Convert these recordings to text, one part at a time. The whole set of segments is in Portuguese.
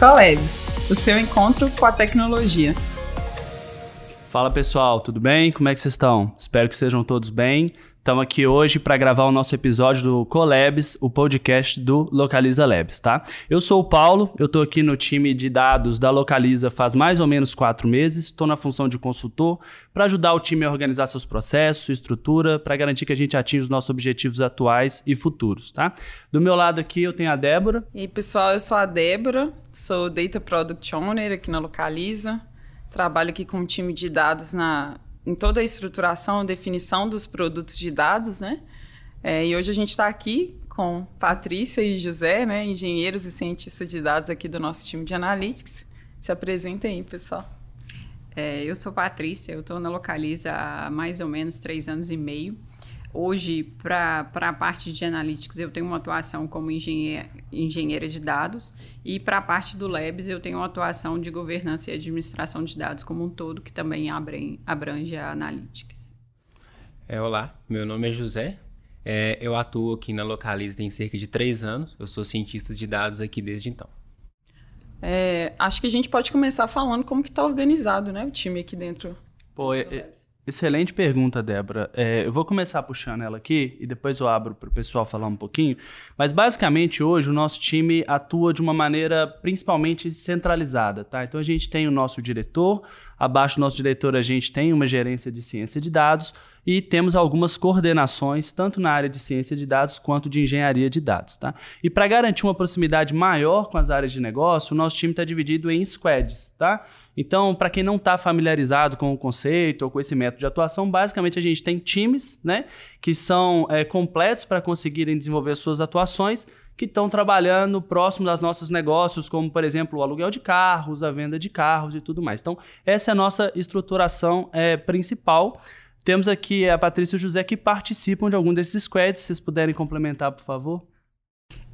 Colabs, o seu encontro com a tecnologia. Fala pessoal, tudo bem? Como é que vocês estão? Espero que estejam todos bem. Estamos aqui hoje para gravar o nosso episódio do Colabs, o podcast do Localiza Labs, tá? Eu sou o Paulo, eu estou aqui no time de dados da Localiza faz mais ou menos quatro meses, estou na função de consultor para ajudar o time a organizar seus processos, sua estrutura, para garantir que a gente atinja os nossos objetivos atuais e futuros, tá? Do meu lado aqui eu tenho a Débora. E pessoal, eu sou a Débora, sou Data Product Owner aqui na Localiza, trabalho aqui com um time de dados na em toda a estruturação, definição dos produtos de dados, né? É, e hoje a gente está aqui com Patrícia e José, né, engenheiros e cientistas de dados aqui do nosso time de Analytics. Se apresentem aí, pessoal. É, eu sou Patrícia, eu estou na Localiza há mais ou menos três anos e meio. Hoje, para a parte de analytics, eu tenho uma atuação como engenheira, engenheira de dados e para a parte do Labs, eu tenho uma atuação de governança e administração de dados como um todo, que também abrange, abrange a analytics. É, olá, meu nome é José. É, eu atuo aqui na Localiza tem cerca de três anos. Eu sou cientista de dados aqui desde então. É, acho que a gente pode começar falando como que está organizado né, o time aqui dentro. Pô, é, Excelente pergunta, Débora. É, eu vou começar puxando ela aqui e depois eu abro para o pessoal falar um pouquinho. Mas basicamente hoje o nosso time atua de uma maneira principalmente centralizada, tá? Então a gente tem o nosso diretor, abaixo do nosso diretor a gente tem uma gerência de ciência de dados e temos algumas coordenações tanto na área de ciência de dados quanto de engenharia de dados, tá? E para garantir uma proximidade maior com as áreas de negócio, o nosso time está dividido em squads, tá? Então, para quem não está familiarizado com o conceito ou com esse método de atuação, basicamente a gente tem times né, que são é, completos para conseguirem desenvolver suas atuações, que estão trabalhando próximo das nossos negócios, como, por exemplo, o aluguel de carros, a venda de carros e tudo mais. Então, essa é a nossa estruturação é, principal. Temos aqui a Patrícia e o José que participam de algum desses squads. Se vocês puderem complementar, por favor.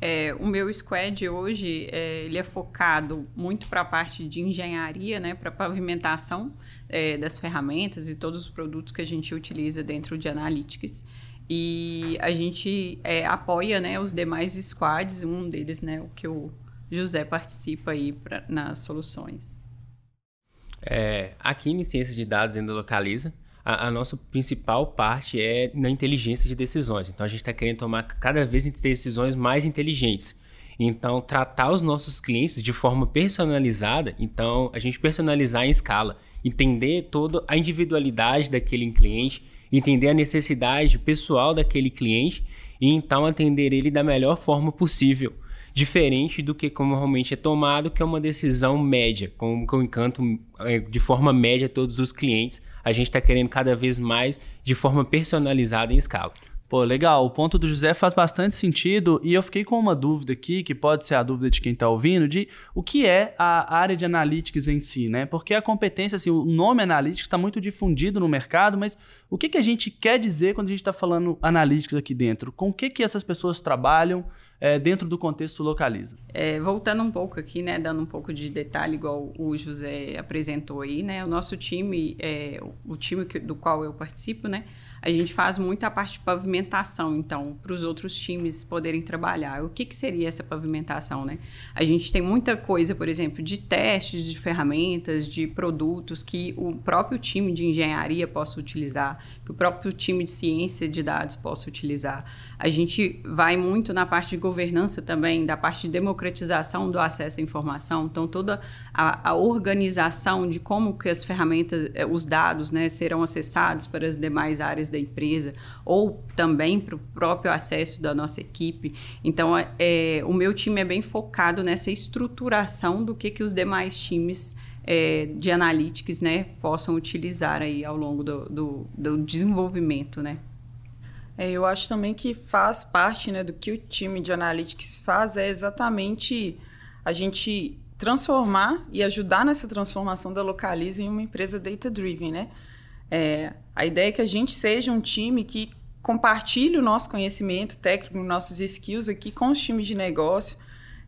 É, o meu squad hoje é, ele é focado muito para a parte de engenharia, né, para pavimentação é, das ferramentas e todos os produtos que a gente utiliza dentro de Analytics. E a gente é, apoia né, os demais squads, um deles, né, o que o José participa aí pra, nas soluções. É, aqui em Ciência de Dados dentro da Localiza, a, a, nossa principal parte é na inteligência de decisões. Então a gente está querendo tomar cada vez decisões mais inteligentes. Então, tratar os nossos clientes de forma personalizada, então a gente personalizar em escala, entender toda a individualidade daquele cliente, entender a necessidade pessoal daquele cliente e então atender ele da melhor forma possível diferente do que como normalmente é tomado, que é uma decisão média, como que eu encanto é, de forma média todos os clientes. A gente está querendo cada vez mais de forma personalizada em escala. Pô, legal. O ponto do José faz bastante sentido e eu fiquei com uma dúvida aqui, que pode ser a dúvida de quem está ouvindo, de o que é a área de analytics em si, né? Porque a competência, assim, o nome analytics está muito difundido no mercado, mas o que, que a gente quer dizer quando a gente está falando analytics aqui dentro? Com o que, que essas pessoas trabalham? é, dentro do contexto localiza. É, voltando um pouco aqui, né, dando um pouco de detalhe, igual o José apresentou aí, né, o nosso time, é, o time que, do qual eu participo, né, a gente faz muita parte de pavimentação, então, para os outros times poderem trabalhar. O que, que seria essa pavimentação, né? A gente tem muita coisa, por exemplo, de testes de ferramentas, de produtos que o próprio time de engenharia possa utilizar, que o próprio time de ciência de dados possa utilizar. A gente vai muito na parte de governança também, da parte de democratização do acesso à informação, então toda a, a organização de como que as ferramentas, eh, os dados, né, serão acessados para as demais áreas da empresa ou também para o próprio acesso da nossa equipe. Então, é, é, o meu time é bem focado nessa estruturação do que, que os demais times é, de analytics né, possam utilizar aí ao longo do, do, do desenvolvimento, né? É, eu acho também que faz parte né, do que o time de analytics faz é exatamente a gente transformar e ajudar nessa transformação da Localiza em uma empresa data-driven, né? É, a ideia é que a gente seja um time que compartilhe o nosso conhecimento técnico, nossos skills aqui com os times de negócio,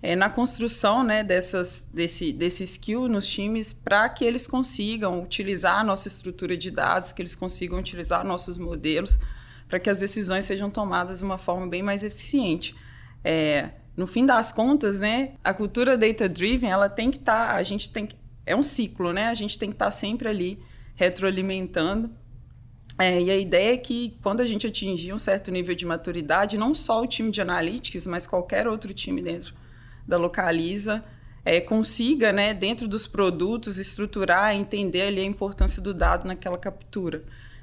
é, na construção né, dessas, desse, desse skill nos times para que eles consigam utilizar a nossa estrutura de dados, que eles consigam utilizar nossos modelos, para que as decisões sejam tomadas de uma forma bem mais eficiente. É, no fim das contas, né, a cultura data-driven, ela tem que estar, tá, a gente tem é um ciclo, né? A gente tem que estar tá sempre ali retroalimentando. É, e a ideia é que quando a gente atingir um certo nível de maturidade, não só o time de analytics, mas qualquer outro time dentro da Localiza, é, consiga, né, dentro dos produtos, estruturar, entender ali a importância do dado naquela captura.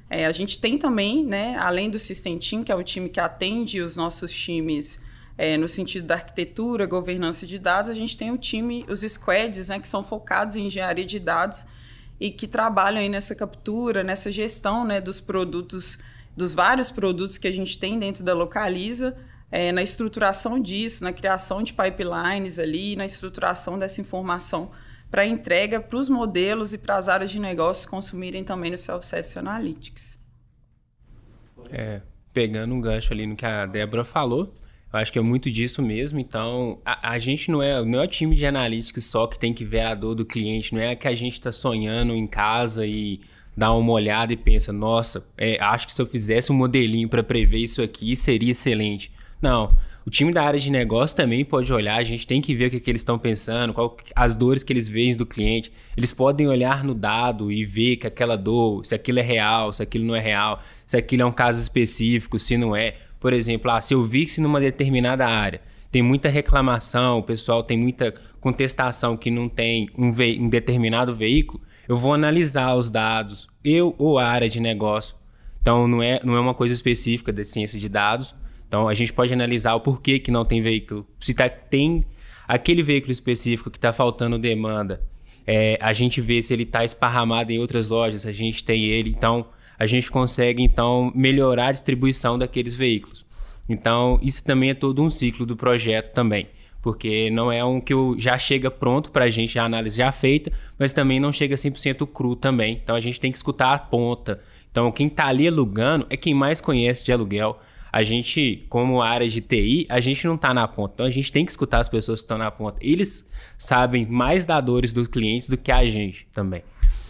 É, a gente tem também, né, além do System Team, que é o time que atende os nossos times é, no sentido da arquitetura, governança de dados, a gente tem o time, os squads, né, que são focados em engenharia de dados e que trabalham aí nessa captura, nessa gestão né, dos produtos, dos vários produtos que a gente tem dentro da Localiza, é, na estruturação disso, na criação de pipelines ali, na estruturação dessa informação para entrega para os modelos e para as áreas de negócio consumirem também no Self-Service Analytics. É, pegando um gancho ali no que a Débora falou, eu acho que é muito disso mesmo. Então, a, a, gente não é, não é o time de analytics só que tem que ver a dor do cliente, não é que a gente está sonhando em casa e dá uma olhada e pensa, nossa, é, acho que se eu fizesse um modelinho para prever isso aqui seria excelente. Não. O time da área de negócio também pode olhar, a gente tem que ver o que, que eles estão pensando, qual, as dores que eles veem do cliente. Eles podem olhar no dado e ver que aquela dor, se aquilo é real, se aquilo não é real, se aquilo é um caso específico, se não é. Por exemplo, ah, se eu vi que numa determinada área tem muita reclamação, o pessoal tem muita contestação que não tem um, um determinado veículo, eu vou analisar os dados, eu ou a área de negócio. Então, não é, não é uma coisa específica da ciência de dados, então a gente pode analisar o porquê que não tem veículo. Se tá, tem aquele veículo específico que está faltando demanda, é, a gente vê se ele está esparramado em outras lojas, a gente tem ele, então a gente consegue então melhorar a distribuição daqueles veículos. Então isso também é todo um ciclo do projeto também, porque não é um que já chega pronto para a gente, a análise já feita, mas também não chega 100% cru também. Então a gente tem que escutar a ponta. Então quem está ali alugando é quem mais conhece de aluguel a gente, como área de TI, a gente não está na ponta. Então a gente tem que escutar as pessoas que estão na ponta. Eles sabem mais da dores dos clientes do que a gente também.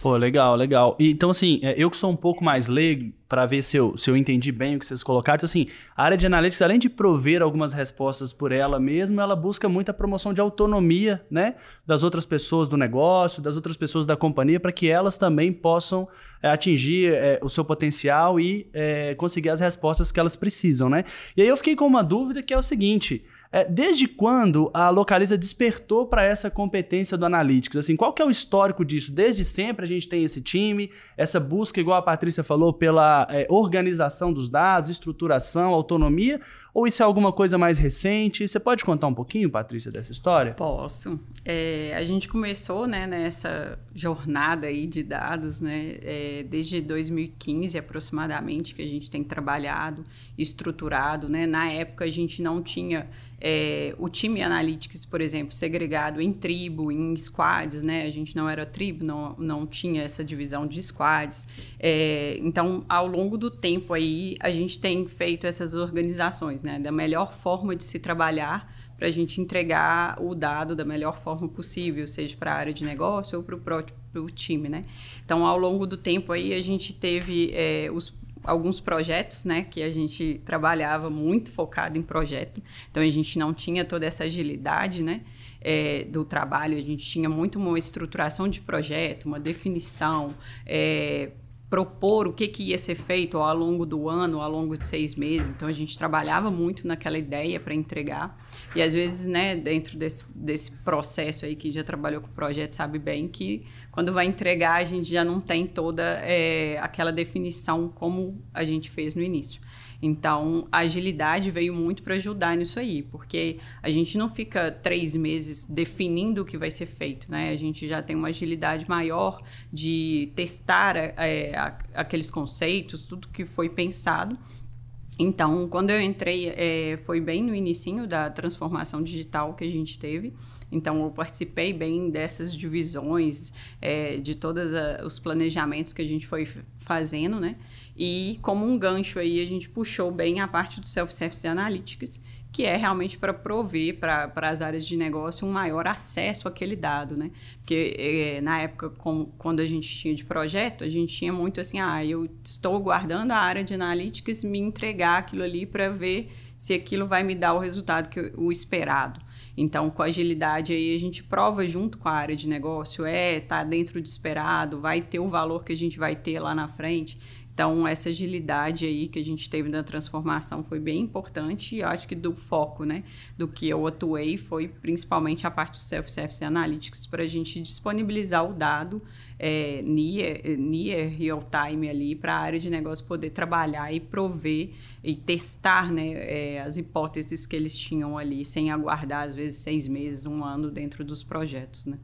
Pô, legal, legal. Então, assim, é, eu que sou um pouco mais leigo, para ver se eu, se eu entendi bem o que vocês colocaram, então, assim, a área de analytics, além de prover algumas respostas por ela mesma, ela busca muita promoção de autonomia, né, das outras pessoas do negócio, das outras pessoas da companhia, para que elas também possam é, atingir é, o seu potencial e é, conseguir as respostas que elas precisam, né? E aí eu fiquei com uma dúvida que é o seguinte: desde quando a Localiza despertou para essa competência do Analytics? Assim, qual que é o histórico disso? Desde sempre a gente tem esse time, essa busca, igual a Patrícia falou, pela é, organização dos dados, estruturação, autonomia, ou isso é alguma coisa mais recente? Você pode contar um pouquinho, Patrícia, dessa história? Posso. É, a gente começou né, nessa jornada aí de dados, né, é, desde 2015 aproximadamente, que a gente tem trabalhado, estruturado. Né? Na época, a gente não tinha é, o time Analytics, por exemplo, segregado em tribo, em squads, né? A gente não era tribo, não, não tinha essa divisão de squads. É, então, ao longo do tempo aí, a gente tem feito essas organizações, né? Da melhor forma de se trabalhar para a gente entregar o dado da melhor forma possível, seja para a área de negócio ou para o próprio time, né? Então, ao longo do tempo aí, a gente teve é, os alguns projetos, né, que a gente trabalhava muito focado em projeto. Então a gente não tinha toda essa agilidade, né, é, do trabalho. A gente tinha muito uma estruturação de projeto, uma definição, é, propor o que, que ia ser feito ao longo do ano, ao longo de seis meses. Então a gente trabalhava muito naquela ideia para entregar. E às vezes, né, dentro desse, desse processo aí que já trabalhou com o projeto, sabe bem que quando vai entregar a gente já não tem toda é, aquela definição como a gente fez no início. Então, a agilidade veio muito para ajudar nisso aí, porque a gente não fica três meses definindo o que vai ser feito, né? A gente já tem uma agilidade maior de testar é, aqueles conceitos, tudo que foi pensado. Então, quando eu entrei, é, foi bem no início da transformação digital que a gente teve. Então, eu participei bem dessas divisões, é, de todos os planejamentos que a gente foi fazendo, né? E como um gancho aí, a gente puxou bem a parte do Self-Service Analytics, que é realmente para prover para as áreas de negócio um maior acesso àquele dado, né? Porque é, na época, com, quando a gente tinha de projeto, a gente tinha muito assim, ah, eu estou guardando a área de analytics me entregar aquilo ali para ver se aquilo vai me dar o resultado que o esperado. Então, com agilidade aí a gente prova junto com a área de negócio, é, tá dentro do esperado, vai ter o valor que a gente vai ter lá na frente. Então, essa agilidade aí que a gente teve na transformação foi bem importante e acho que do foco, né, do que eu atuei foi principalmente a parte do Self-Service Analytics para a gente disponibilizar o dado é, near, near real time ali para a área de negócio poder trabalhar e prover e testar, né, é, as hipóteses que eles tinham ali sem aguardar, às vezes, seis meses, um ano dentro dos projetos, né.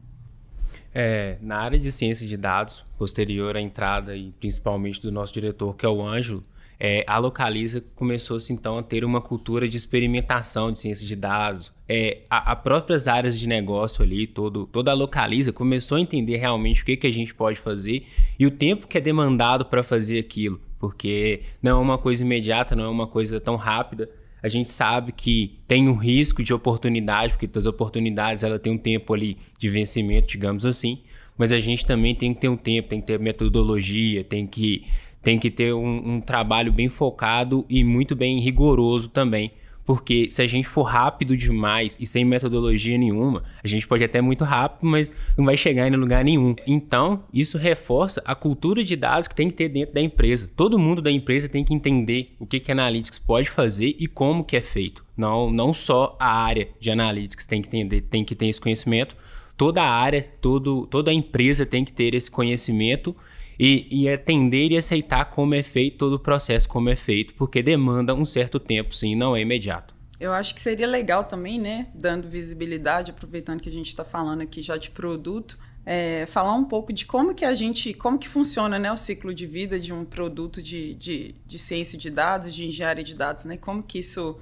É, na área de ciência de dados, posterior à entrada e principalmente do nosso diretor, que é o Ângelo, é, a Localiza começou-se então a ter uma cultura de experimentação de ciência de dados. É, a, próprias áreas de negócio ali, todo, toda a Localiza começou a entender realmente o que, que a gente pode fazer e o tempo que é demandado para fazer aquilo, porque não é uma coisa imediata, não é uma coisa tão rápida a gente sabe que tem um risco de oportunidade, porque as oportunidades ela tem um tempo ali de vencimento, digamos assim, mas a gente também tem que ter um tempo, tem que ter metodologia, tem que, tem que ter um, um trabalho bem focado e muito bem rigoroso também porque se a gente for rápido demais e sem metodologia nenhuma, a gente pode até muito rápido, mas não vai chegar em lugar nenhum. Então, isso reforça a cultura de dados que tem que ter dentro da empresa. Todo mundo da empresa tem que entender o que que Analytics pode fazer e como que é feito. Não, não só a área de Analytics tem que entender, tem que ter esse conhecimento, toda a área, todo, toda a empresa tem que ter esse conhecimento e, e atender e aceitar como é feito todo o processo, como é feito, porque demanda um certo tempo, sim, não é imediato. Eu acho que seria legal também, né, dando visibilidade, aproveitando que a gente está falando aqui já de produto, é, falar um pouco de como que a gente, como que funciona né, o ciclo de vida de um produto de, de, de ciência de dados, de engenharia de dados, né? Como que isso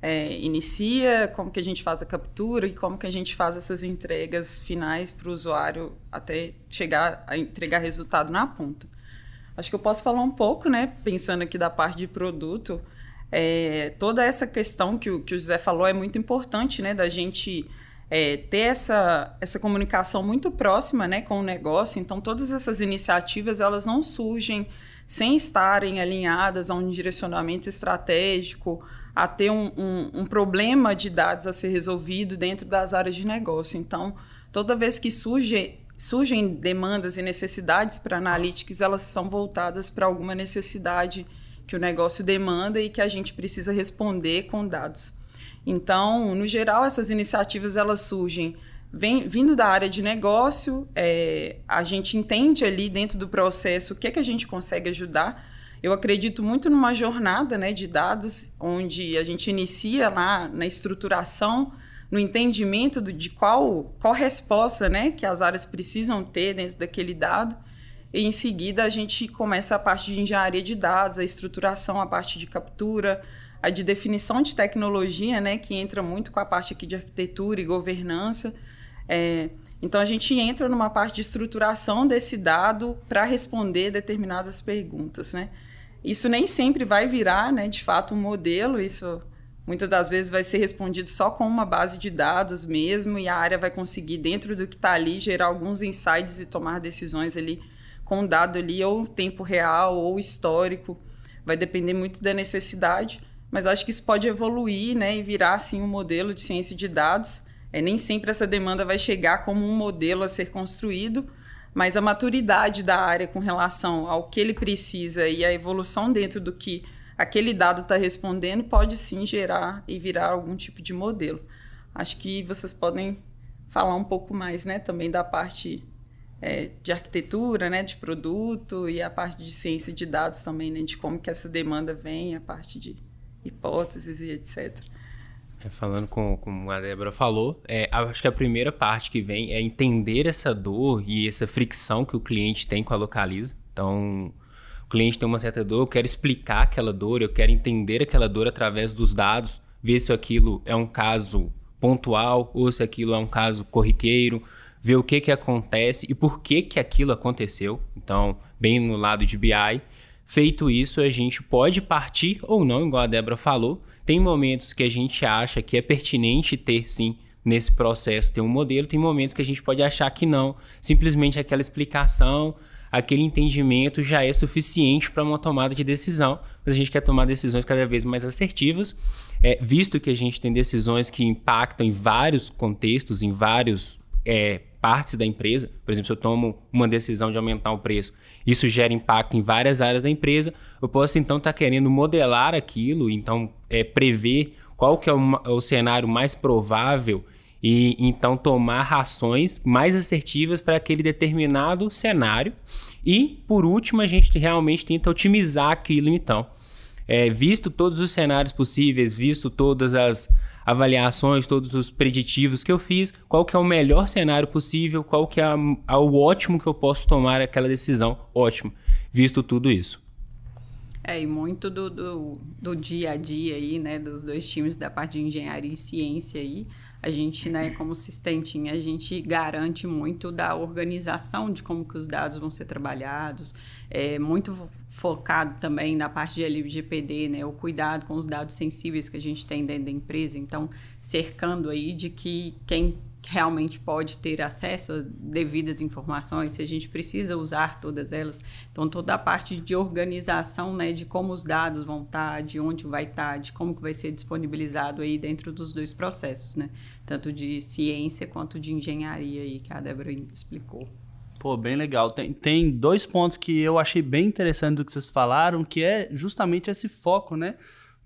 é, inicia, como que a gente faz a captura e como que a gente faz essas entregas finais para o usuário até chegar a entregar resultado na ponta. Acho que eu posso falar um pouco, né, pensando aqui da parte de produto, é, toda essa questão que o, que o José falou é muito importante, né, da gente é, ter essa, essa comunicação muito próxima, né, com o negócio. Então, todas essas iniciativas, elas não surgem sem estarem alinhadas a um direcionamento estratégico, a ter um, um, um, problema de dados a ser resolvido dentro das áreas de negócio. Então, toda vez que surge, surgem demandas e necessidades para analytics, elas são voltadas para alguma necessidade que o negócio demanda e que a gente precisa responder com dados. Então, no geral, essas iniciativas elas surgem vem, vindo da área de negócio, é, a gente entende ali dentro do processo o que, é que a gente consegue ajudar eu acredito muito numa jornada né, de dados, onde a gente inicia lá na estruturação, no entendimento do, de qual, qual resposta né, que as áreas precisam ter dentro daquele dado. E em seguida a gente começa a parte de engenharia de dados, a estruturação, a parte de captura, a de definição de tecnologia, né, que entra muito com a parte aqui de arquitetura e governança. É, então a gente entra numa parte de estruturação desse dado para responder determinadas perguntas, né? Isso nem sempre vai virar, né, de fato, um modelo. Isso muitas das vezes vai ser respondido só com uma base de dados mesmo, e a área vai conseguir, dentro do que está ali, gerar alguns insights e tomar decisões ali com dado ali, ou tempo real, ou histórico. Vai depender muito da necessidade, mas acho que isso pode evoluir né, e virar assim, um modelo de ciência de dados. É, nem sempre essa demanda vai chegar como um modelo a ser construído, mas a maturidade da área com relação ao que ele precisa e a evolução dentro do que aquele dado está respondendo pode sim gerar e virar algum tipo de modelo. Acho que vocês podem falar um pouco mais, né, também da parte é, de arquitetura, né, de produto e a parte de ciência de dados também, né, de como que essa demanda vem, a parte de hipóteses e etc. É, falando com, como a Débora falou, é, acho que a primeira parte que vem é entender essa dor e essa fricção que o cliente tem com a Localiza. Então, o cliente tem uma certa dor, eu quero explicar aquela dor, eu quero entender aquela dor através dos dados, ver se aquilo é um caso pontual ou se aquilo é um caso corriqueiro, ver o que, que acontece e por que, que aquilo aconteceu. Então, bem no lado de BI. Feito isso, a gente pode partir ou não, igual a Débora falou. Tem momentos que a gente acha que é pertinente ter, sim, nesse processo ter um modelo, tem momentos que a gente pode achar que não. Simplesmente aquela explicação, aquele entendimento já é suficiente para uma tomada de decisão, mas a gente quer tomar decisões cada vez mais assertivas, é, visto que a gente tem decisões que impactam em vários contextos, em vários é, partes da empresa. Por exemplo, se eu tomo uma decisão de aumentar o preço, isso gera impacto em várias áreas da empresa. Eu posso então estar tá querendo modelar aquilo, então é, prever qual que é o, o cenário mais provável e então tomar ações mais assertivas para aquele determinado cenário. E, por último, a gente realmente tenta otimizar aquilo então. É, visto todos os cenários possíveis, visto todas as avaliações, todos os preditivos que eu fiz, qual que é o melhor cenário possível, qual que é a, a, o ótimo que eu posso tomar aquela decisão, ótimo, visto tudo isso. É, e muito do, do, do, dia a dia aí, né, dos dois times da parte de engenharia e ciência aí, a gente, né, como Sistentim, a gente garante muito da organização de como que os dados vão ser trabalhados, é muito focado também na parte de LGPD, né, o cuidado com os dados sensíveis que a gente tem dentro da empresa, então cercando aí de que quem realmente pode ter acesso às devidas informações, se a gente precisa usar todas elas. Então, toda a parte de organização, né, de como os dados vão estar, de onde vai estar, de como que vai ser disponibilizado aí dentro dos dois processos, né? Tanto de ciência quanto de engenharia aí, que a Débora explicou. Pô, bem legal. Tem, tem dois pontos que eu achei bem interessante do que vocês falaram, que é justamente esse foco, né?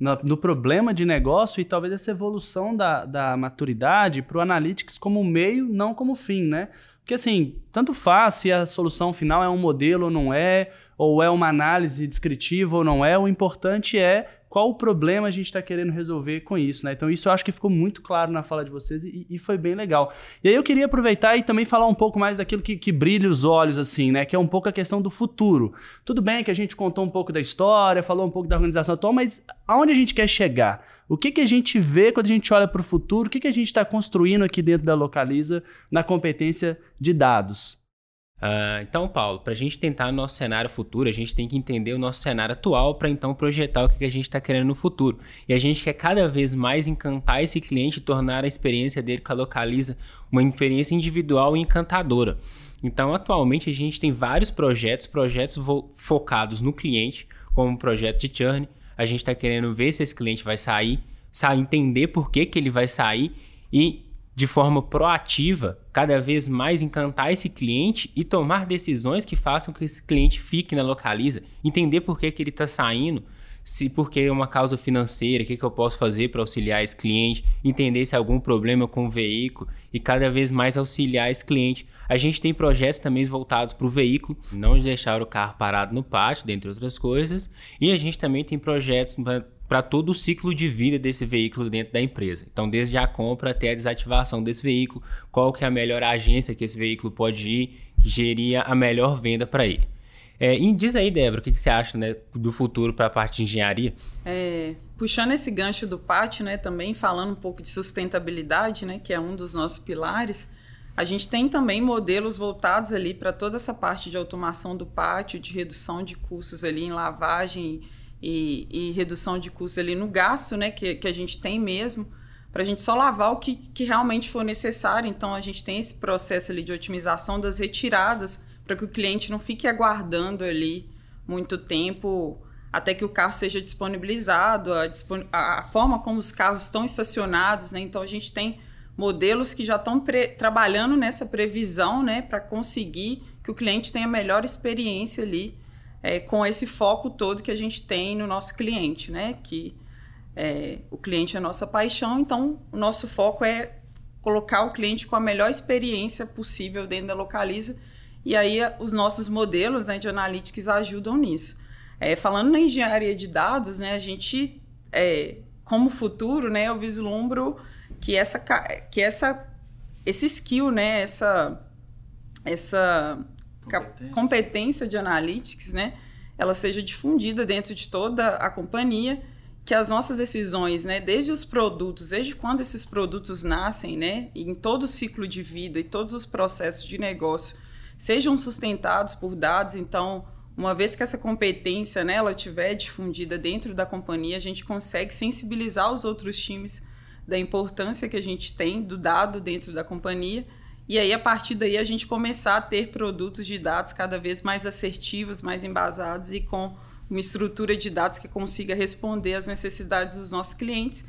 no, no problema de negócio e talvez essa evolução da, da maturidade para o Analytics como meio, não como fim, né? Porque assim, tanto faz se a solução final é um modelo ou não é, ou é uma análise descritiva ou não é, o importante é qual o problema a gente está querendo resolver com isso, né? Então isso eu acho que ficou muito claro na fala de vocês e, e, foi bem legal. E aí eu queria aproveitar e também falar um pouco mais daquilo que, que, brilha os olhos, assim, né? Que é um pouco a questão do futuro. Tudo bem que a gente contou um pouco da história, falou um pouco da organização atual, mas aonde a gente quer chegar? O que, que a gente vê quando a gente olha para o futuro? O que, que a gente está construindo aqui dentro da Localiza na competência de dados? Uh, então, Paulo, para a gente tentar no nosso cenário futuro, a gente tem que entender o nosso cenário atual para então projetar o que, que a gente está querendo no futuro. E a gente quer cada vez mais encantar esse cliente e tornar a experiência dele com a Localiza uma experiência individual e encantadora. Então, atualmente, a gente tem vários projetos, projetos focados no cliente, como o projeto de churn. A gente está querendo ver se esse cliente vai sair, sair, entender por que, que ele vai sair e de forma proativa, cada vez mais encantar esse cliente e tomar decisões que façam que esse cliente fique na localiza, entender por que, que ele está saindo, se porque é uma causa financeira, o que, que eu posso fazer para auxiliar esse cliente, entender se há algum problema com o veículo e cada vez mais auxiliar esse cliente. A gente tem projetos também voltados para o veículo, não deixar o carro parado no pátio, dentre outras coisas, e a gente também tem projetos para todo o ciclo de vida desse veículo dentro da empresa. Então, desde a compra até a desativação desse veículo, qual que é a melhor agência que esse veículo pode ir, que geria a melhor venda para ele. É, e diz aí, Débora, o que, que você acha né, do futuro para a parte de engenharia? É, puxando esse gancho do pátio, né, também falando um pouco de sustentabilidade, né, que é um dos nossos pilares, a gente tem também modelos voltados ali para toda essa parte de automação do pátio, de redução de custos ali em lavagem e, e redução de custos ali no gasto, né, que, que a gente tem mesmo, para a gente só lavar o que, que realmente for necessário. Então, a gente tem esse processo ali de otimização das retiradas, para que o cliente não fique aguardando ali muito tempo até que o carro seja disponibilizado, a, a forma como os carros estão estacionados, né? Então, a gente tem modelos que já estão trabalhando nessa previsão, né, para conseguir que o cliente tenha a melhor experiência ali é, com esse foco todo que a gente tem no nosso cliente, né? Que é, o cliente é a nossa paixão, então o nosso foco é colocar o cliente com a melhor experiência possível dentro da Localiza e aí os nossos modelos né, de analytics ajudam nisso. É, falando na engenharia de dados, né, a gente, é, como futuro, né, eu vislumbro que essa, que essa, esse skill, né, essa, essa competência. competência de analytics, né, ela seja difundida dentro de toda a companhia que as nossas decisões, né, desde os produtos, desde quando esses produtos nascem, né, em todo o ciclo de vida e todos os processos de negócio, sejam sustentados por dados. Então, uma vez que essa competência, né, ela tiver difundida dentro da companhia, a gente consegue sensibilizar os outros times da importância que a gente tem do dado dentro da companhia. E aí, a partir daí, a gente começar a ter produtos de dados cada vez mais assertivos, mais embasados e com uma estrutura de dados que consiga responder às necessidades dos nossos clientes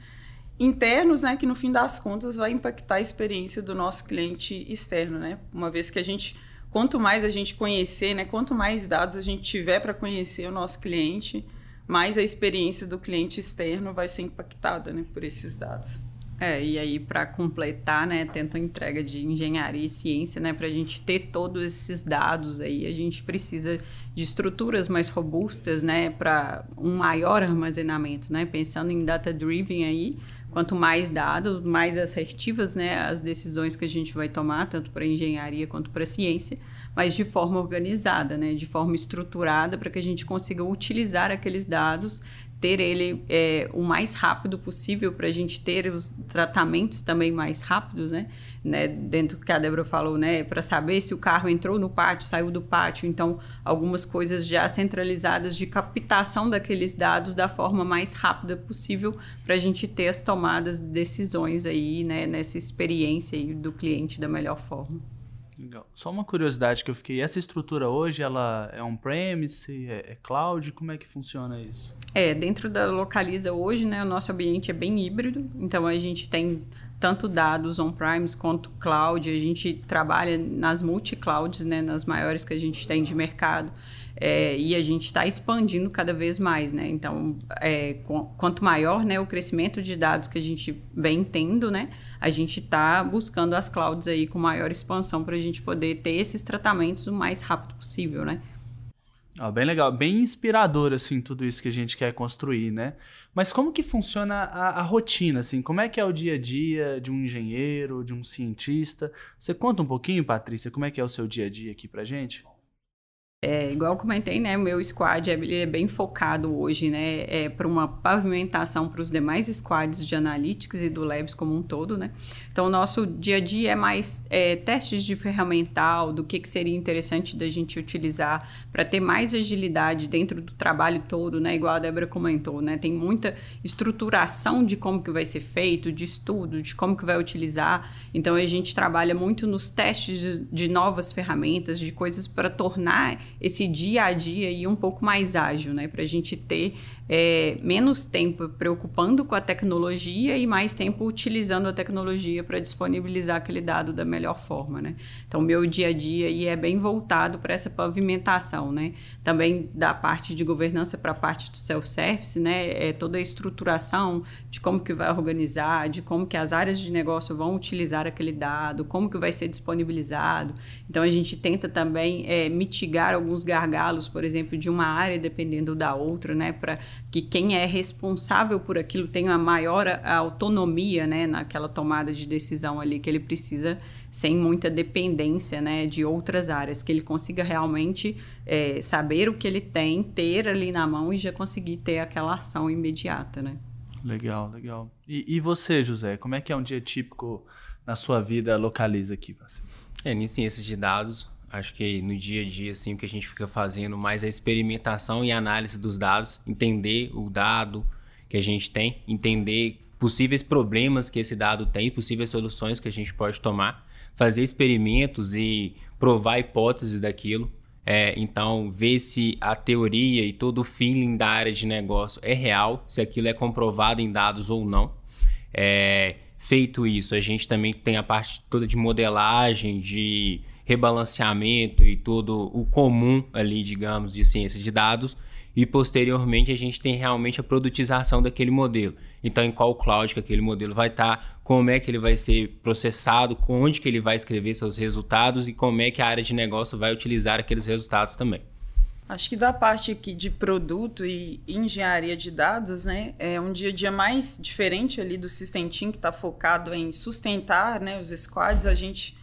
internos, né, que no fim das contas vai impactar a experiência do nosso cliente externo, né? Uma vez que a gente quanto mais a gente conhecer, né, quanto mais dados a gente tiver para conhecer o nosso cliente, mais a experiência do cliente externo vai ser impactada, né, por esses dados. É, e aí para completar, né, tenta entrega de engenharia e ciência, né, para a gente ter todos esses dados aí, a gente precisa de estruturas mais robustas, né, para um maior armazenamento, né, pensando em data driven aí, quanto mais dados, mais assertivas, né, as decisões que a gente vai tomar, tanto para engenharia quanto para ciência, mas de forma organizada, né, de forma estruturada, para que a gente consiga utilizar aqueles dados ter ele é, o mais rápido possível para a gente ter os tratamentos também mais rápidos, né? né? Dentro do que a Débora falou, né? Para saber se o carro entrou no pátio, saiu do pátio. Então, algumas coisas já centralizadas de captação daqueles dados da forma mais rápida possível para a gente ter as tomadas de decisões aí, né? Nessa experiência aí do cliente da melhor forma. Legal. Só uma curiosidade que eu fiquei, essa estrutura hoje, ela é on-premise, é, é, cloud, como é que funciona isso? É, dentro da Localiza hoje, né, o nosso ambiente é bem híbrido, então a gente tem tanto dados on-premise quanto cloud, a gente trabalha nas multi-clouds, né, nas maiores que a gente tem de mercado, é, e a gente está expandindo cada vez mais, né? Então, é, quanto maior né, o crescimento de dados que a gente vem tendo, né? A gente está buscando as clouds aí com maior expansão para a gente poder ter esses tratamentos o mais rápido possível, né? Ah, bem legal, bem inspirador, assim, tudo isso que a gente quer construir, né? Mas como que funciona a, a, rotina, assim? Como é que é o dia a dia de um engenheiro, de um cientista? Você conta um pouquinho, Patrícia, como é que é o seu dia a dia aqui pra gente? É, igual comentei, né? Meu squad é bem focado hoje, né? É, para uma pavimentação para os demais squads de analytics e do labs como um todo, né? Então, o nosso dia a dia é mais é, testes de ferramental, do que, que seria interessante da gente utilizar para ter mais agilidade dentro do trabalho todo, né? Igual a Débora comentou, né? Tem muita estruturação de como que vai ser feito, de estudo, de como que vai utilizar. Então, a gente trabalha muito nos testes de, de novas ferramentas, de coisas para tornar esse dia a dia e um pouco mais ágil, né? Para a gente ter é, menos tempo preocupando com a tecnologia e mais tempo utilizando a tecnologia para disponibilizar aquele dado da melhor forma, né? Então, meu dia a dia é bem voltado para essa pavimentação, né? Também da parte de governança para a parte do self-service, né? É toda a estruturação de como que vai organizar, de como que as áreas de negócio vão utilizar aquele dado, como que vai ser disponibilizado. Então, a gente tenta também é, mitigar alguns gargalos, por exemplo, de uma área dependendo da outra, né? Para que quem é responsável por aquilo tenha maior autonomia, né, naquela tomada de decisão ali que ele precisa, sem muita dependência, né, de outras áreas, que ele consiga realmente é, saber o que ele tem, ter ali na mão e já conseguir ter aquela ação imediata, né. Legal, legal. E, e você, José, como é que é um dia típico na sua vida localiza aqui? É, em ciências de dados, Acho que no dia a dia, assim, o que a gente fica fazendo mais é experimentação e análise dos dados, entender o dado que a gente tem, entender possíveis problemas que esse dado tem, possíveis soluções que a gente pode tomar, fazer experimentos e provar hipóteses daquilo. É, então, ver se a teoria e todo o feeling da área de negócio é real, se aquilo é comprovado em dados ou não. É, feito isso, a gente também tem a parte toda de modelagem, de rebalanceamento e todo o comum ali, digamos, de ciência de dados. E posteriormente a gente tem realmente a produtização daquele modelo. Então, em qual cloud que aquele modelo vai estar, como é que ele vai ser processado, onde que ele vai escrever seus resultados e como é que a área de negócio vai utilizar aqueles resultados também. Acho que da parte aqui de produto e engenharia de dados, né, é um dia a dia mais diferente ali do System Team, que está focado em sustentar né, os squads. A gente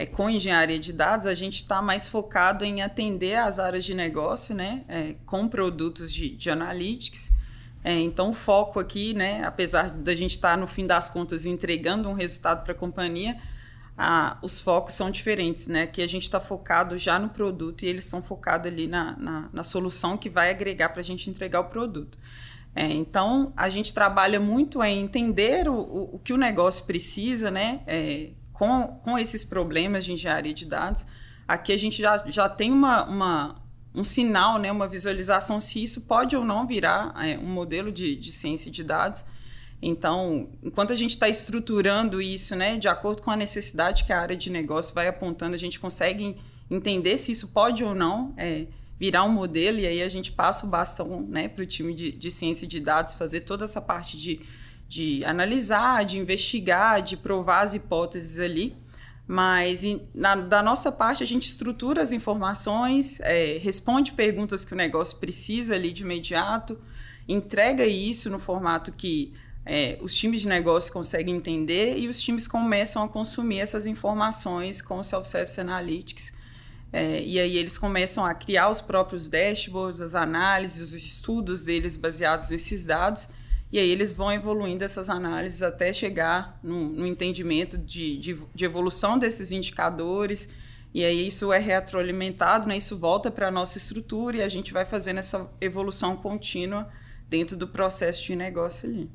é, com engenharia de dados, a gente está mais focado em atender as áreas de negócio, né, é, com produtos de, de analytics, É, então, o foco aqui, né, apesar da gente estar, tá, no fim das contas, entregando um resultado para a companhia, os focos são diferentes, né? Que a gente está focado já no produto e eles estão focados ali na, na, na solução que vai agregar para a gente entregar o produto. É, então, a gente trabalha muito em entender o, o, o que o negócio precisa, né? É, com, com esses problemas de engenharia de dados. Aqui a gente já, já tem uma, uma, um sinal, né, uma visualização se isso pode ou não virar é, um modelo de, de ciência de dados. Então, enquanto a gente está estruturando isso, né, de acordo com a necessidade que a área de negócio vai apontando, a gente consegue entender se isso pode ou não é, virar um modelo, e aí a gente passa o bastão né, para o time de, de ciência de dados fazer toda essa parte de, de analisar, de investigar, de provar as hipóteses ali. Mas na, da nossa parte, a gente estrutura as informações, é, responde perguntas que o negócio precisa ali de imediato, entrega isso no formato que é, os times de negócio conseguem entender e os times começam a consumir essas informações com o Self-Service Analytics. É, e aí eles começam a criar os próprios dashboards, as análises, os estudos deles baseados nesses dados. E aí eles vão evoluindo essas análises até chegar no, no entendimento de, de, de, evolução desses indicadores. E aí isso é retroalimentado, né? isso volta para a nossa estrutura e a gente vai fazendo essa evolução contínua dentro do processo de negócio ali.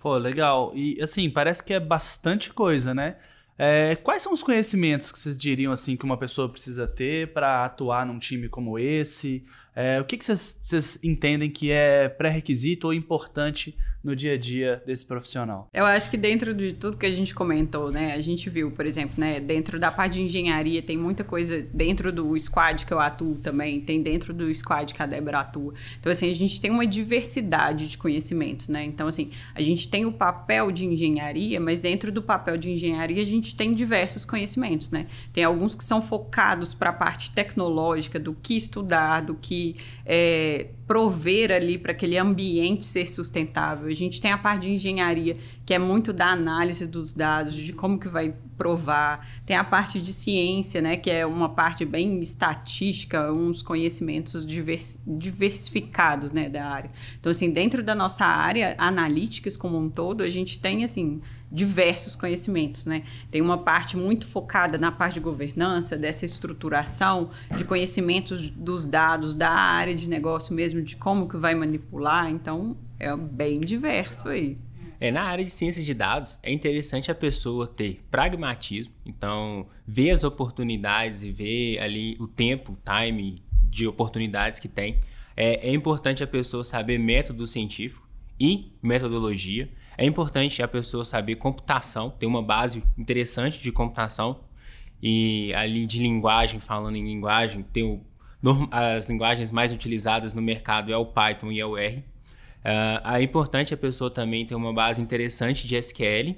Pô, legal. E assim, parece que é bastante coisa, né? É, quais são os conhecimentos que vocês diriam assim que uma pessoa precisa ter para atuar num time como esse? É, o que, vocês entendem que é pré-requisito ou importante no dia a dia desse profissional? Eu acho que dentro de tudo que a gente comentou, né, a gente viu, por exemplo, né, dentro da parte de engenharia tem muita coisa dentro do squad que eu atuo também, tem dentro do squad que a Débora atua. Então assim, a gente tem uma diversidade de conhecimentos, né? Então assim, a gente tem o papel de engenharia, mas dentro do papel de engenharia a gente tem diversos conhecimentos, né? Tem alguns que são focados para a parte tecnológica do que estudar, do que é, prover ali para aquele ambiente ser sustentável. A gente tem a parte de engenharia, que é muito da análise dos dados, de como que vai provar. Tem a parte de ciência, né, que é uma parte bem estatística, uns conhecimentos divers, diversificados, né, da área. Então, assim, dentro da nossa área, analíticas como um todo, a gente tem, assim, diversos conhecimentos, né? Tem uma parte muito focada na parte de governança, dessa estruturação de conhecimentos dos dados da área de negócio mesmo, de como que vai manipular. Então, é bem diverso aí. É, na área de ciência de dados, é interessante a pessoa ter pragmatismo, então ver as oportunidades e ver ali o tempo, o time de oportunidades que tem. É, é importante a pessoa saber método científico e metodologia. É importante a pessoa saber computação, ter uma base interessante de computação e ali de linguagem, falando em linguagem, ter o, as linguagens mais utilizadas no mercado é o Python e é o R. Uh, é importante a pessoa também ter uma base interessante de SQL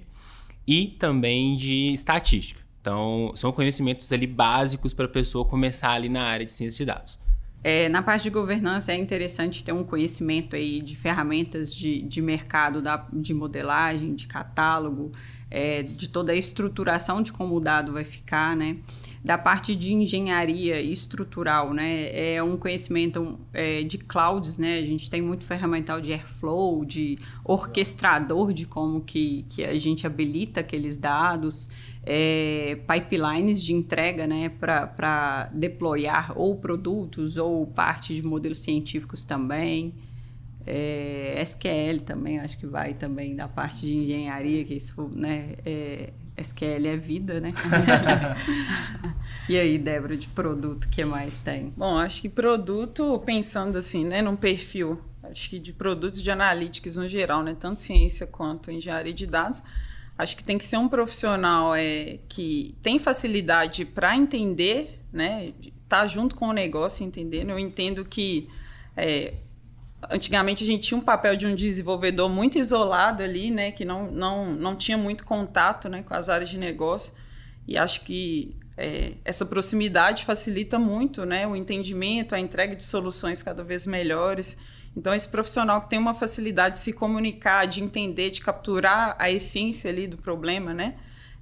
e também de estatística. Então, são conhecimentos ali básicos para a pessoa começar ali na área de ciência de dados. É, na parte de governança é interessante ter um conhecimento aí de ferramentas de, de mercado, da, de modelagem, de catálogo, é, de toda a estruturação de como o dado vai ficar, né? Da parte de engenharia estrutural, né? É um conhecimento é, de clouds, né? A gente tem muito ferramental de Airflow, de orquestrador de como que, que a gente habilita aqueles dados é, pipelines de entrega né, para deployar ou produtos ou parte de modelos científicos também. É, SQL também, acho que vai também da parte de engenharia, que isso, né, é, SQL é vida, né? e aí, Débora, de produto, que mais tem? Bom, acho que produto, pensando assim, né, num perfil, acho que de produtos de analytics no geral, né, tanto ciência quanto engenharia de dados, Acho que tem que ser um profissional é, que tem facilidade para entender, né? Tá junto com o negócio, entendendo. Eu entendo que é, antigamente a gente tinha um papel de um desenvolvedor muito isolado ali, né? Que não, não, não tinha muito contato né, com as áreas de negócio. E acho que é, essa proximidade facilita muito né, o entendimento, a entrega de soluções cada vez melhores. Então, esse profissional que tem uma facilidade de se comunicar, de entender, de capturar a essência ali do problema, né?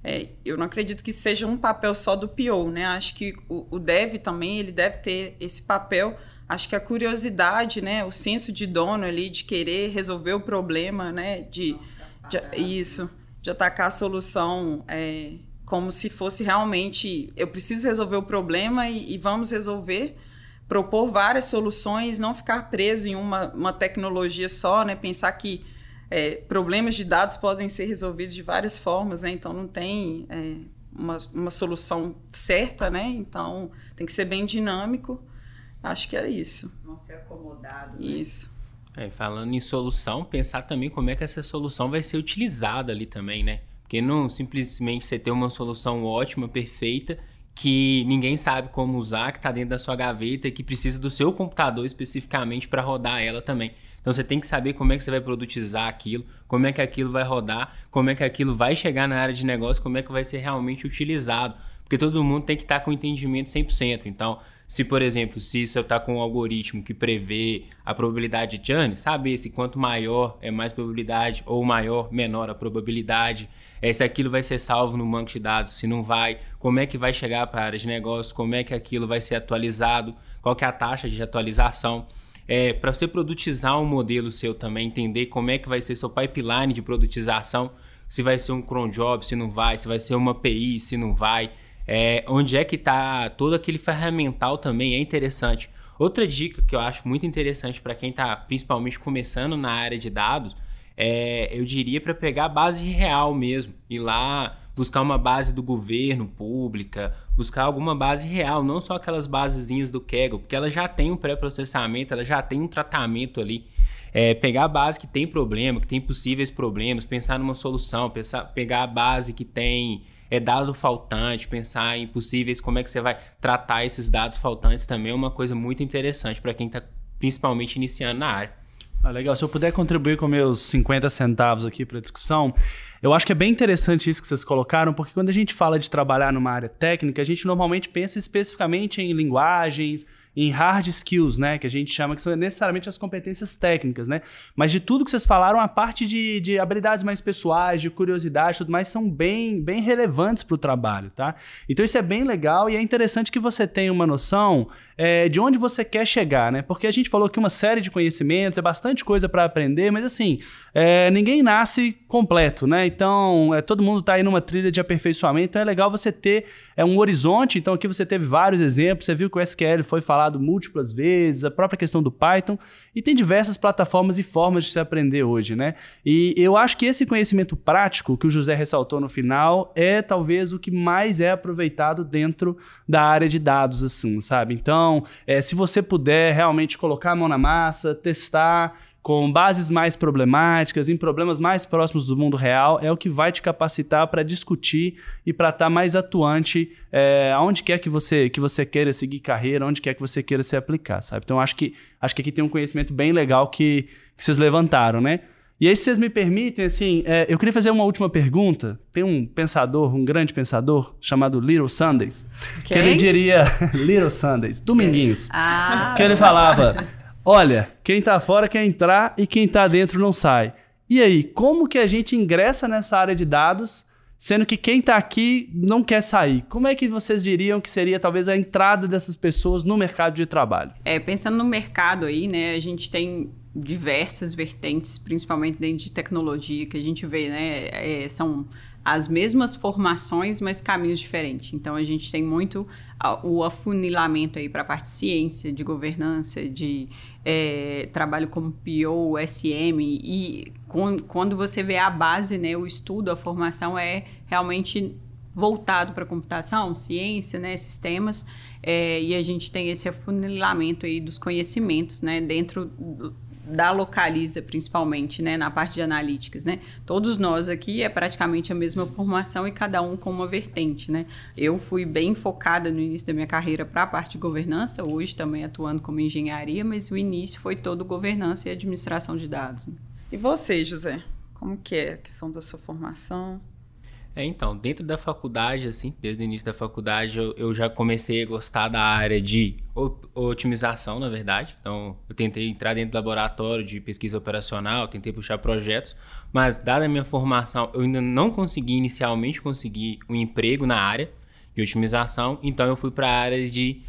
É, eu não acredito que seja um papel só do PO, né? Acho que o, o dev também, ele deve ter esse papel. Acho que a curiosidade, né, o senso de dono ali de querer resolver o problema, né, de, de isso, de atacar a solução é, como se fosse realmente eu preciso resolver o problema e, e, vamos resolver, propor várias soluções, não ficar preso em uma, uma tecnologia só, né, pensar que é, problemas de dados podem ser resolvidos de várias formas, né, então não tem é, uma, uma solução certa, né, então tem que ser bem dinâmico Acho que é isso. Não ser acomodado. Né? Isso. É, falando em solução, pensar também como é que essa solução vai ser utilizada ali também, né? Porque não simplesmente você ter uma solução ótima, perfeita, que ninguém sabe como usar, que está dentro da sua gaveta e que precisa do seu computador especificamente para rodar ela também. Então você tem que saber como é que você vai produtizar aquilo, como é que aquilo vai rodar, como é que aquilo vai chegar na área de negócio, como é que vai ser realmente utilizado. Porque todo mundo tem que estar tá com entendimento 100%. Então, se, por exemplo, se você está com um algoritmo que prevê a probabilidade de churn, saber se quanto maior é mais probabilidade ou maior, menor a probabilidade, é, se aquilo vai ser salvo no banco de dados, se não vai, como é que vai chegar para a área de negócio, como é que aquilo vai ser atualizado, qual que é a taxa de atualização. É, para você produtizar um modelo seu também, entender como é que vai ser seu pipeline de produtização, se vai ser um cron job, se não vai, se vai ser uma API, se não vai, é, onde é que está todo aquele ferramental também é interessante. Outra dica que eu acho muito interessante para quem está principalmente começando na área de dados, é, eu diria para pegar a base real mesmo, ir lá buscar uma base do governo pública, buscar alguma base real, não só aquelas basezinhas do Kaggle, porque ela já tem um pré-processamento, ela já tem um tratamento ali. É, pegar a base que tem problema, que tem possíveis problemas, pensar numa solução, pensar, pegar a base que tem é dado faltante, pensar em possíveis, como é que você vai tratar esses dados faltantes também é uma coisa muito interessante para quem está principalmente iniciando na área. Ah, legal. Se eu puder contribuir com meus 50 centavos aqui para a discussão, eu acho que é bem interessante isso que vocês colocaram, porque quando a gente fala de trabalhar numa área técnica, a gente normalmente pensa especificamente em linguagens, em hard skills, né? Que a gente chama que são necessariamente as competências técnicas, né? Mas de tudo que vocês falaram, a parte de, de habilidades mais pessoais, de curiosidade, tudo mais, são bem, bem relevantes para o trabalho, tá? Então isso é bem legal e é interessante que você tenha uma noção é, de onde você quer chegar, né? Porque a gente falou que uma série de conhecimentos, é bastante coisa para aprender, mas assim, é, ninguém nasce completo, né? Então, é, todo mundo está aí numa trilha de aperfeiçoamento, então é legal você ter é, um horizonte. Então, aqui você teve vários exemplos, você viu que o SQL foi falado múltiplas vezes, a própria questão do Python, e tem diversas plataformas e formas de se aprender hoje, né? E eu acho que esse conhecimento prático que o José ressaltou no final é talvez o que mais é aproveitado dentro da área de dados, assim, sabe? Então, é, se você puder realmente colocar a mão na massa, testar, com bases mais problemáticas, em problemas mais próximos do mundo real, é o que vai te capacitar para discutir e para estar tá mais atuante é, aonde quer que você, que você queira seguir carreira, onde quer que você queira se aplicar, sabe? Então, acho que, acho que aqui tem um conhecimento bem legal que, que vocês levantaram, né? E aí, se vocês me permitem, assim, é, eu queria fazer uma última pergunta. Tem um pensador, um grande pensador, chamado Little Sundays, Quem? que ele diria... Little Sundays, Dominguinhos. Ah. Que ele falava... Olha, quem tá fora quer entrar e quem tá dentro não sai. E aí, como que a gente ingressa nessa área de dados, sendo que quem tá aqui não quer sair? Como é que vocês diriam que seria talvez a entrada dessas pessoas no mercado de trabalho? É, pensando no mercado aí, né, a gente tem diversas vertentes, principalmente dentro de tecnologia, que a gente vê, né, é, são as mesmas formações, mas caminhos diferentes. Então a gente tem muito o afunilamento aí para a parte de ciência, de governança, de é, trabalho como PO, SM e com, quando você vê a base, né, o estudo, a formação é realmente voltado para computação, ciência, né, sistemas, é, e a gente tem esse afunilamento aí dos conhecimentos, né, dentro do, da Localiza, principalmente, né, na parte de analíticas, né? Todos nós aqui é praticamente a mesma formação e cada um com uma vertente, né? Eu fui bem focada no início da minha carreira para a parte de governança, hoje também atuando como engenharia, mas o início foi todo governança e administração de dados. Né? E você, José? Como que é a questão da sua formação? É, então, dentro da faculdade, assim, desde o início da faculdade, eu, eu já comecei a gostar da área de otimização, na verdade. Então, eu tentei entrar dentro do laboratório de pesquisa operacional, tentei puxar projetos, mas, dada a minha formação, eu ainda não consegui inicialmente conseguir um emprego na área de otimização, então eu fui para a área de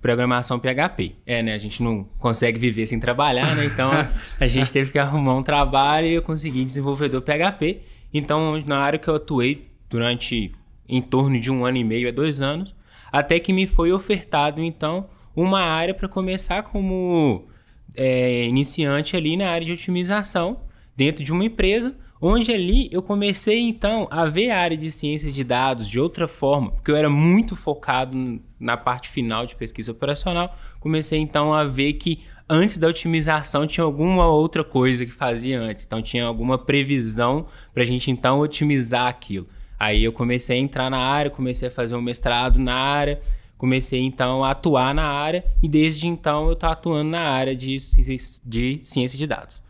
programação PHP. É, né? A gente não consegue viver sem trabalhar, né? Então a gente teve que arrumar um trabalho e eu consegui desenvolvedor PHP. Então, na área que eu atuei durante em torno de um ano e meio a dois anos, até que me foi ofertado, então, uma área para começar como é, iniciante ali na área de otimização dentro de uma empresa, onde ali eu comecei então a ver a área de ciências de dados de outra forma, porque eu era muito focado na parte final de pesquisa operacional, comecei então a ver que antes da otimização tinha alguma outra coisa que fazia antes, então tinha alguma previsão para a gente então otimizar aquilo. Aí eu comecei a entrar na área, comecei a fazer um mestrado na área, comecei então a atuar na área e desde então eu estou atuando na área de, de ciência de dados.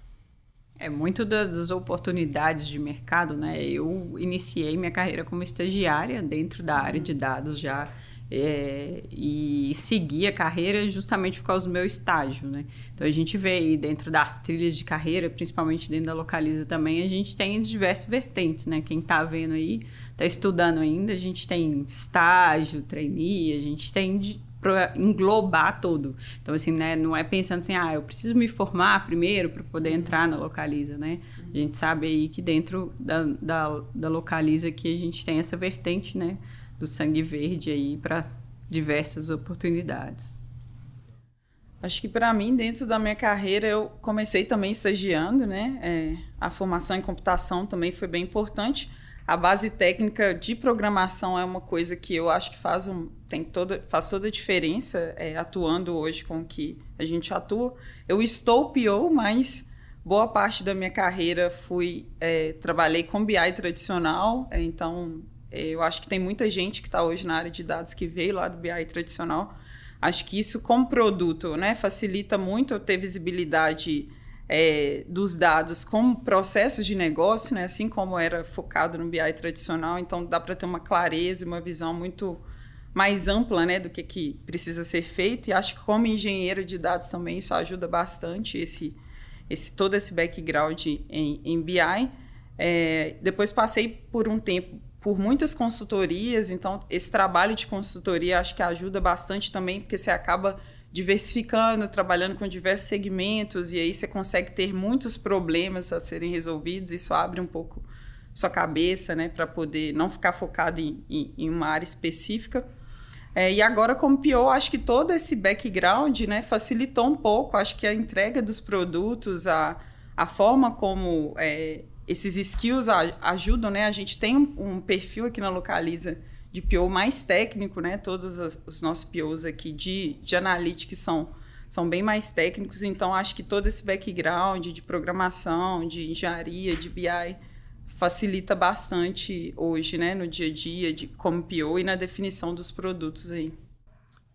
É muito das oportunidades de mercado, né? Eu iniciei minha carreira como estagiária dentro da área de dados já é, e segui a carreira justamente por causa do meu estágio, né? Então a gente vê aí dentro das trilhas de carreira, principalmente dentro da Localiza também, a gente tem diversas vertentes, né? Quem está vendo aí, está estudando ainda, a gente tem estágio, trainee, a gente tem para englobar todo. Então, assim, né, não é pensando assim, ah, eu preciso me formar primeiro para poder entrar na Localiza, né? A gente sabe aí que dentro da, da, da Localiza que a gente tem essa vertente, né, do sangue verde aí para diversas oportunidades. Acho que para mim, dentro da minha carreira, eu comecei também estagiando, né? É, a formação em computação também foi bem importante a base técnica de programação é uma coisa que eu acho que faz, um, tem toda, faz toda a diferença é, atuando hoje com que a gente atua. Eu estou PO, mas boa parte da minha carreira fui é, trabalhei com BI tradicional, é, então eu acho que tem muita gente que está hoje na área de dados que veio lá do BI tradicional. Acho que isso como produto né, facilita muito ter visibilidade é, dos dados como processos de negócio, né? assim como era focado no BI tradicional, então dá para ter uma clareza e uma visão muito mais ampla né, do que, que precisa ser feito. E acho que como engenheiro de dados também isso ajuda bastante, esse, esse todo esse background em, em BI. É, depois passei por um tempo por muitas consultorias, então esse trabalho de consultoria acho que ajuda bastante também, porque você acaba diversificando, trabalhando com diversos segmentos, e aí você consegue ter muitos problemas a serem resolvidos. Isso abre um pouco sua cabeça, né, para poder não ficar focado em, em, em uma área específica. É, e agora, como PO, acho que todo esse background né, facilitou um pouco. Acho que a entrega dos produtos, a, a forma como é, esses skills ajudam, né? A gente tem um, perfil aqui na Localiza de PO mais técnico, né? Todos os nossos POs aqui de, de analytics são, são bem mais técnicos, então acho que todo esse background de programação, de engenharia, de BI facilita bastante hoje, né? No dia a dia, de como PO e na definição dos produtos aí.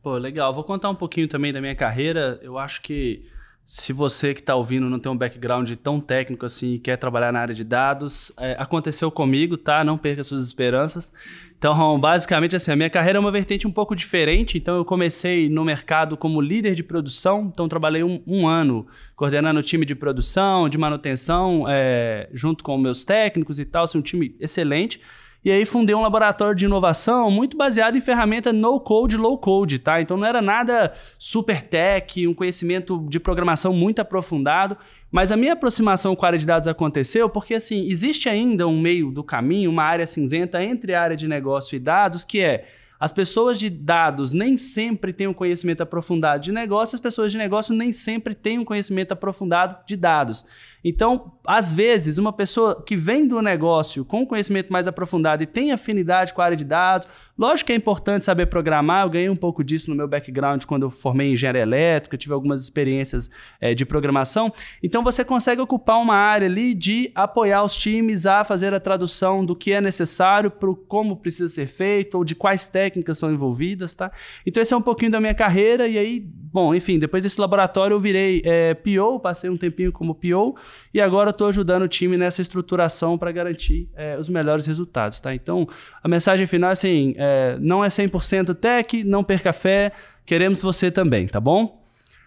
Pô, legal. Vou contar um pouquinho também da minha carreira. Eu acho que se você que está ouvindo não tem um background tão técnico assim e quer trabalhar na área de dados, é, aconteceu comigo, tá? Não perca suas esperanças. Então, basicamente, assim, a minha carreira é uma vertente um pouco diferente. Então, eu comecei no mercado como líder de produção. Então, trabalhei um, um ano coordenando o time de produção, de manutenção, é, junto com meus técnicos e tal. Assim, um time excelente. E aí fundei um laboratório de inovação muito baseado em ferramenta no code, low code, tá? Então não era nada super tech, um conhecimento de programação muito aprofundado, mas a minha aproximação com a área de dados aconteceu porque assim, existe ainda um meio do caminho, uma área cinzenta entre a área de negócio e dados, que é as pessoas de dados nem sempre têm um conhecimento aprofundado de negócio, as pessoas de negócio nem sempre têm um conhecimento aprofundado de dados. Então, às vezes, uma pessoa que vem do negócio com conhecimento mais aprofundado e tem afinidade com a área de dados, lógico que é importante saber programar, eu ganhei um pouco disso no meu background quando eu formei em engenharia elétrica, tive algumas experiências é, de programação. Então, você consegue ocupar uma área ali de apoiar os times a fazer a tradução do que é necessário para como precisa ser feito ou de quais técnicas são envolvidas, tá? Então, esse é um pouquinho da minha carreira e aí, bom, enfim, depois desse laboratório eu virei é, PO, passei um tempinho como PO e agora estou ajudando o time nessa estruturação para garantir é, os melhores resultados, tá? Então, a mensagem final é assim, é, não é 100% tech, não perca fé, queremos você também, tá bom?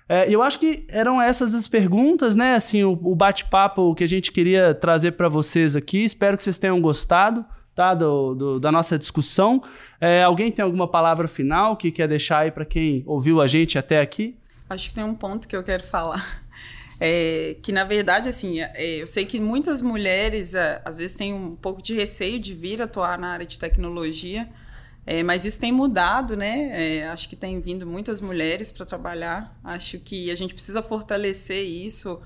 É, eu acho que eram essas as perguntas, né? Assim, o, o bate-papo que a gente queria trazer para vocês aqui. Espero que vocês tenham gostado. tá, do, do da nossa discussão. É, alguém tem alguma palavra final que quer deixar aí para quem ouviu a gente até aqui? Acho que tem um ponto que eu quero falar. É, que na verdade, assim, é, eu sei que muitas mulheres é, às vezes têm um pouco de receio de vir atuar na área de tecnologia, é, mas isso tem mudado, né? É, acho que tem vindo muitas mulheres para trabalhar. Acho que a gente precisa fortalecer isso.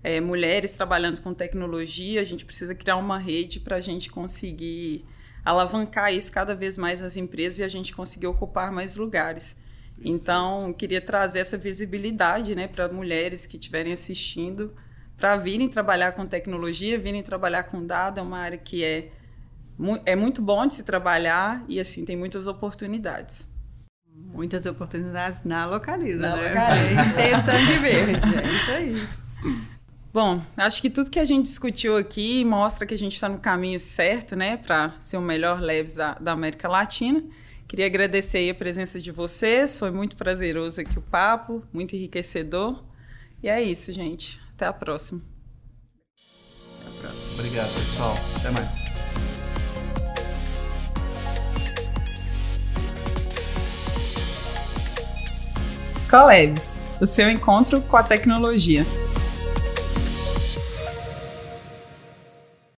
É, mulheres trabalhando com tecnologia, a gente precisa criar uma rede para a gente conseguir alavancar isso cada vez mais nas empresas e a gente conseguir ocupar mais lugares. Então, queria trazer essa visibilidade né, para mulheres que estiverem assistindo, para virem trabalhar com tecnologia, virem trabalhar com dado, é uma área que é, é muito bom de se trabalhar e assim tem muitas oportunidades. Muitas oportunidades na Localiza, na né? Localiza. Ser sangue verde, é isso aí. Bom, acho que tudo que a gente discutiu aqui mostra que a gente está no caminho certo, né, para ser o melhor Labs da, da América Latina. Queria agradecer a presença de vocês, foi muito prazeroso aqui o papo, muito enriquecedor. E é isso, gente. Até a próxima. Até a próxima. Obrigado, pessoal. Até mais. Colebs, o seu encontro com a tecnologia.